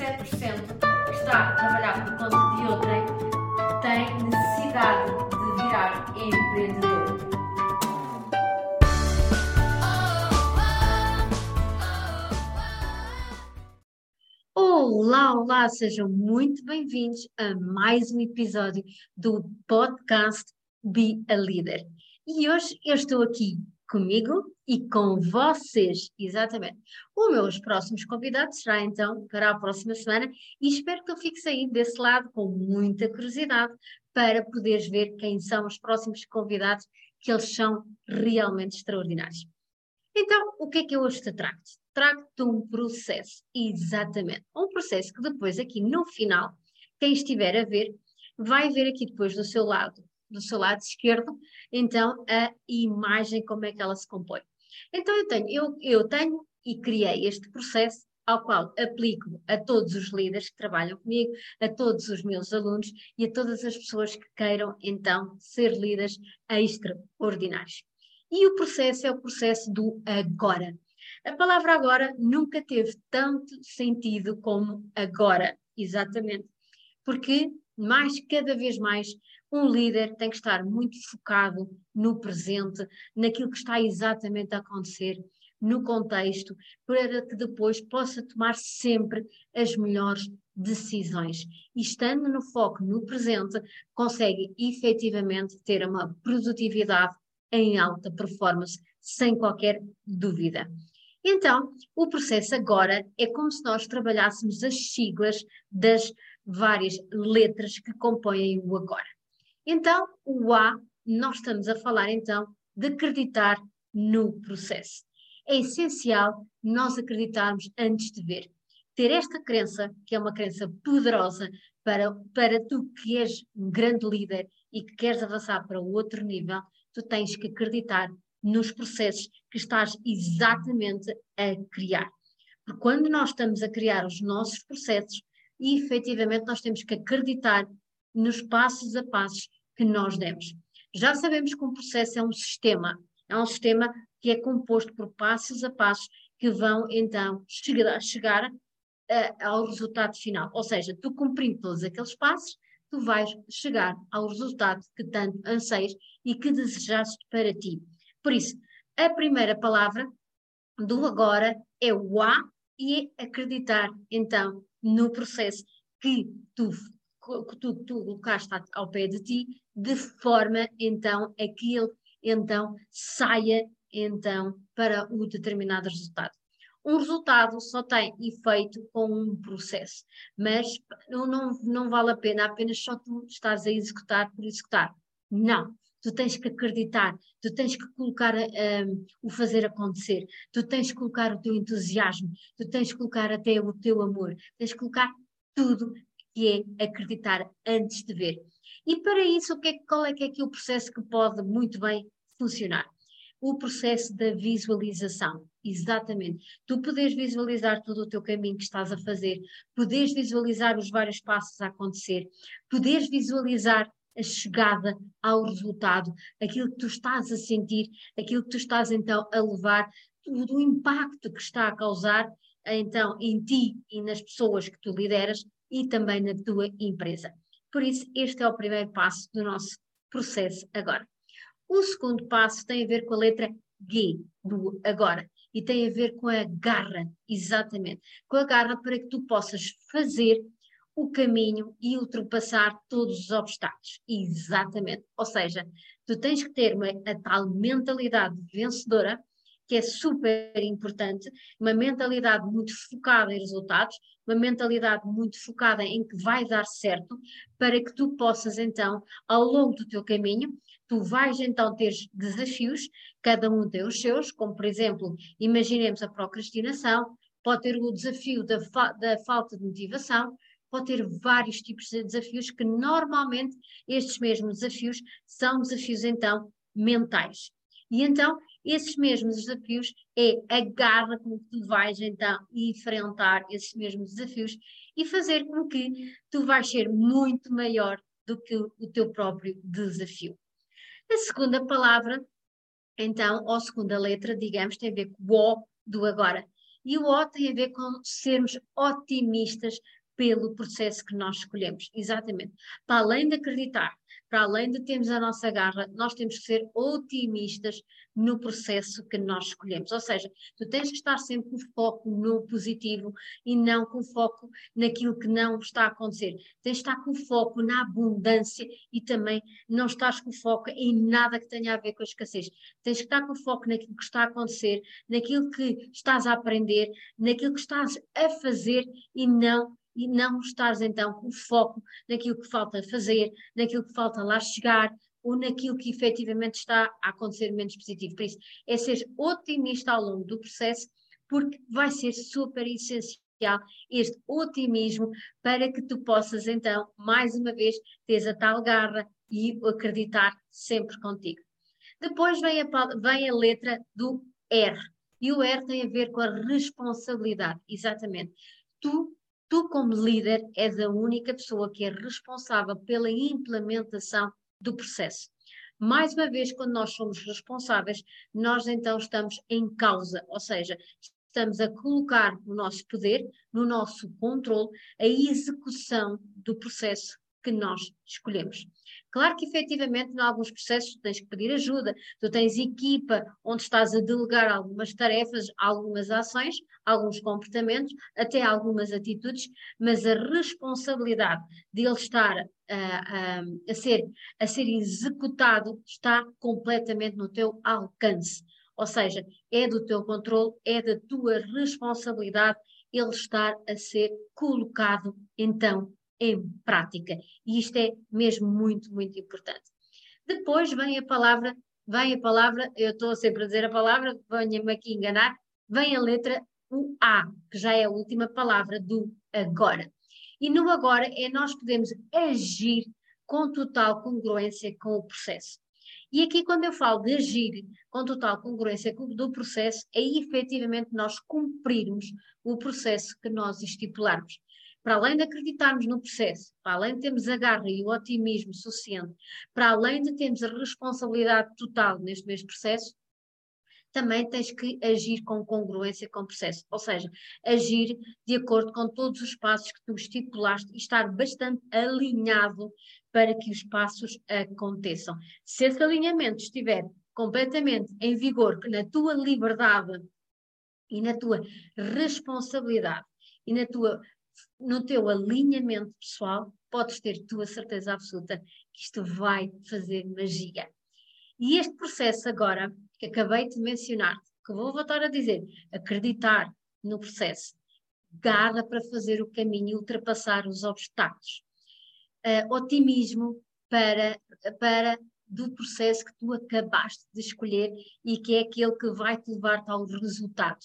que está a trabalhar por conta de outrem tem necessidade de virar empreendedor. Olá, olá, sejam muito bem-vindos a mais um episódio do podcast Be a Leader. E hoje eu estou aqui comigo e com vocês, exatamente. Os meus próximos convidados será então para a próxima semana e espero que eu fique aí desse lado com muita curiosidade para poderes ver quem são os próximos convidados, que eles são realmente extraordinários. Então, o que é que eu hoje te trago? Trago-te um processo, exatamente. Um processo que depois aqui no final, quem estiver a ver, vai ver aqui depois do seu lado do seu lado esquerdo, então a imagem, como é que ela se compõe. Então eu tenho, eu, eu tenho e criei este processo ao qual aplico a todos os líderes que trabalham comigo, a todos os meus alunos e a todas as pessoas que queiram então ser líderes extraordinários. E o processo é o processo do agora. A palavra agora nunca teve tanto sentido como agora, exatamente, porque mais cada vez mais um líder tem que estar muito focado no presente, naquilo que está exatamente a acontecer, no contexto, para que depois possa tomar sempre as melhores decisões. E estando no foco no presente, consegue efetivamente ter uma produtividade em alta performance, sem qualquer dúvida. Então, o processo agora é como se nós trabalhássemos as siglas das várias letras que compõem o agora. Então, o A, nós estamos a falar então de acreditar no processo. É essencial nós acreditarmos antes de ver. Ter esta crença, que é uma crença poderosa para, para tu que és um grande líder e que queres avançar para outro nível, tu tens que acreditar nos processos que estás exatamente a criar. Porque quando nós estamos a criar os nossos processos, efetivamente nós temos que acreditar nos passos a passos que nós demos. Já sabemos que um processo é um sistema, é um sistema que é composto por passos a passos que vão então chegar, chegar ao resultado final. Ou seja, tu cumprindo todos aqueles passos, tu vais chegar ao resultado que tanto anseias e que desejaste para ti. Por isso, a primeira palavra do agora é o A e é acreditar então no processo que tu que tu, tu colocaste ao pé de ti, de forma então a que ele então saia então para o determinado resultado. Um resultado só tem efeito com um processo, mas não, não, não vale a pena apenas só tu estás a executar por executar. Não, tu tens que acreditar, tu tens que colocar um, o fazer acontecer, tu tens que colocar o teu entusiasmo, tu tens que colocar até o teu amor, tens que colocar tudo que é acreditar antes de ver. E para isso, o que é, qual é que é aqui o processo que pode muito bem funcionar? O processo da visualização, exatamente. Tu podes visualizar todo o teu caminho que estás a fazer, podes visualizar os vários passos a acontecer, podes visualizar a chegada ao resultado, aquilo que tu estás a sentir, aquilo que tu estás então a levar, o impacto que está a causar então em ti e nas pessoas que tu lideras e também na tua empresa. Por isso, este é o primeiro passo do nosso processo agora. O segundo passo tem a ver com a letra G, do agora, e tem a ver com a garra, exatamente. Com a garra para que tu possas fazer o caminho e ultrapassar todos os obstáculos. Exatamente. Ou seja, tu tens que ter uma, a tal mentalidade vencedora que é super importante, uma mentalidade muito focada em resultados, uma mentalidade muito focada em que vai dar certo, para que tu possas então, ao longo do teu caminho, tu vais então ter desafios, cada um tem os seus, como por exemplo, imaginemos a procrastinação, pode ter o desafio da, fa da falta de motivação, pode ter vários tipos de desafios que normalmente estes mesmos desafios são desafios então mentais. E então esses mesmos desafios é a garra com que tu vais então enfrentar esses mesmos desafios e fazer com que tu vais ser muito maior do que o teu próprio desafio. A segunda palavra, então, ou a segunda letra, digamos, tem a ver com o O do agora. E o O tem a ver com sermos otimistas pelo processo que nós escolhemos. Exatamente. Para além de acreditar para além de termos a nossa garra, nós temos que ser otimistas no processo que nós escolhemos. Ou seja, tu tens que estar sempre com foco no positivo e não com foco naquilo que não está a acontecer. Tens que estar com foco na abundância e também não estás com foco em nada que tenha a ver com a escassez. Tens que estar com foco naquilo que está a acontecer, naquilo que estás a aprender, naquilo que estás a fazer e não e não estares então com foco naquilo que falta fazer, naquilo que falta lá chegar ou naquilo que efetivamente está a acontecer menos positivo. Por isso, é ser otimista ao longo do processo, porque vai ser super essencial este otimismo para que tu possas então, mais uma vez, ter a tal garra e acreditar sempre contigo. Depois vem a, vem a letra do R. E o R tem a ver com a responsabilidade, exatamente. Tu Tu, como líder, és a única pessoa que é responsável pela implementação do processo. Mais uma vez, quando nós somos responsáveis, nós então estamos em causa, ou seja, estamos a colocar no nosso poder, no nosso controle, a execução do processo que nós escolhemos. Claro que efetivamente em alguns processos tens que pedir ajuda, tu tens equipa onde estás a delegar algumas tarefas, algumas ações, alguns comportamentos, até algumas atitudes, mas a responsabilidade de ele estar a, a, a, ser, a ser executado está completamente no teu alcance. Ou seja, é do teu controle, é da tua responsabilidade ele estar a ser colocado então em prática. E isto é mesmo muito, muito importante. Depois vem a palavra, vem a palavra, eu estou sempre a dizer a palavra, venha-me aqui enganar, vem a letra o A, que já é a última palavra do agora. E no agora é nós podemos agir com total congruência com o processo. E aqui, quando eu falo de agir com total congruência do processo, é efetivamente nós cumprirmos o processo que nós estipularmos para além de acreditarmos no processo, para além de termos a garra e o otimismo suficiente, para além de termos a responsabilidade total neste mesmo processo, também tens que agir com congruência com o processo, ou seja, agir de acordo com todos os passos que tu estipulaste e estar bastante alinhado para que os passos aconteçam. Se esse alinhamento estiver completamente em vigor, na tua liberdade e na tua responsabilidade e na tua no teu alinhamento pessoal, podes ter tua certeza absoluta que isto vai fazer magia. E este processo agora, que acabei de mencionar, que vou voltar a dizer, acreditar no processo, garra para fazer o caminho e ultrapassar os obstáculos. Uh, otimismo para, para do processo que tu acabaste de escolher e que é aquele que vai te levar ao resultado.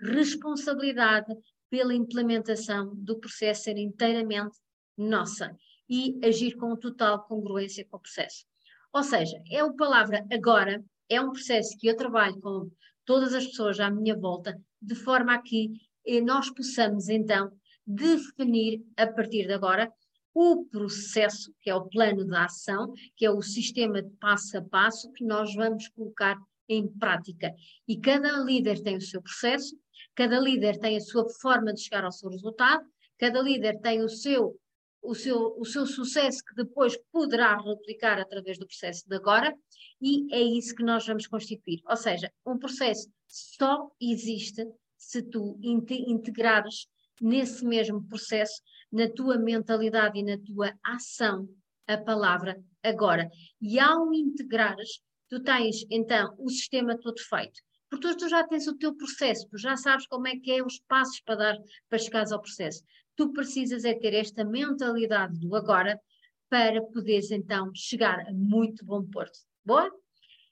Responsabilidade pela implementação do processo ser inteiramente nossa e agir com total congruência com o processo. Ou seja, é a palavra agora, é um processo que eu trabalho com todas as pessoas à minha volta, de forma a que eh, nós possamos então definir a partir de agora o processo, que é o plano de ação, que é o sistema de passo a passo que nós vamos colocar em prática. E cada líder tem o seu processo, Cada líder tem a sua forma de chegar ao seu resultado, cada líder tem o seu, o seu, o seu sucesso que depois poderá replicar através do processo de agora, e é isso que nós vamos constituir. Ou seja, um processo só existe se tu integrares nesse mesmo processo, na tua mentalidade e na tua ação, a palavra agora. E ao integrares, tu tens então o sistema todo feito porque tu, já tens o teu processo, tu já sabes como é que é os passos para dar para chegares ao processo. Tu precisas é ter esta mentalidade do agora para poderes então chegar a muito bom porto. Boa?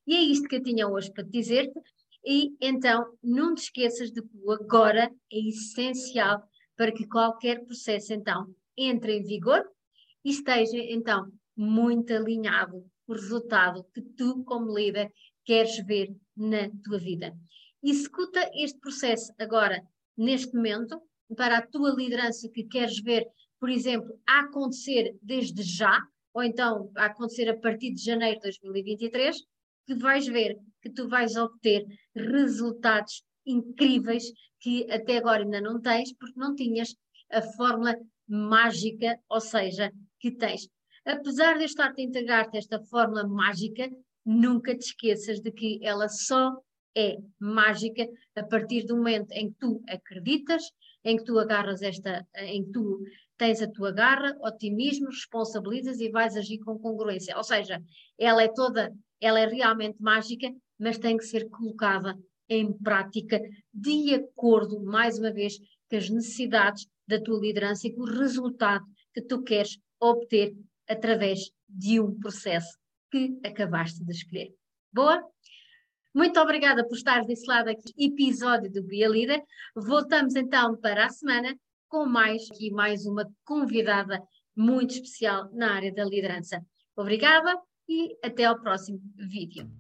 E é isto que eu tinha hoje para te dizer-te. E então, não te esqueças de que o agora é essencial para que qualquer processo então entre em vigor e esteja então muito alinhado o resultado que tu, como líder, queres ver na tua vida. Executa este processo agora, neste momento, para a tua liderança que queres ver, por exemplo, a acontecer desde já, ou então a acontecer a partir de janeiro de 2023, que vais ver que tu vais obter resultados incríveis que até agora ainda não tens, porque não tinhas a fórmula mágica, ou seja, que tens. Apesar de eu estar a integrar-te esta fórmula mágica, nunca te esqueças de que ela só é mágica a partir do momento em que tu acreditas, em que tu agarras esta, em que tu tens a tua garra, otimismo, responsabilizas e vais agir com congruência. Ou seja, ela é toda, ela é realmente mágica, mas tem que ser colocada em prática de acordo, mais uma vez, com as necessidades da tua liderança e com o resultado que tu queres obter através de um processo que acabaste de escolher. Boa? Muito obrigada por estar desse lado aqui, episódio do Bia Líder. Voltamos então para a semana com mais aqui mais uma convidada muito especial na área da liderança. Obrigada e até ao próximo vídeo.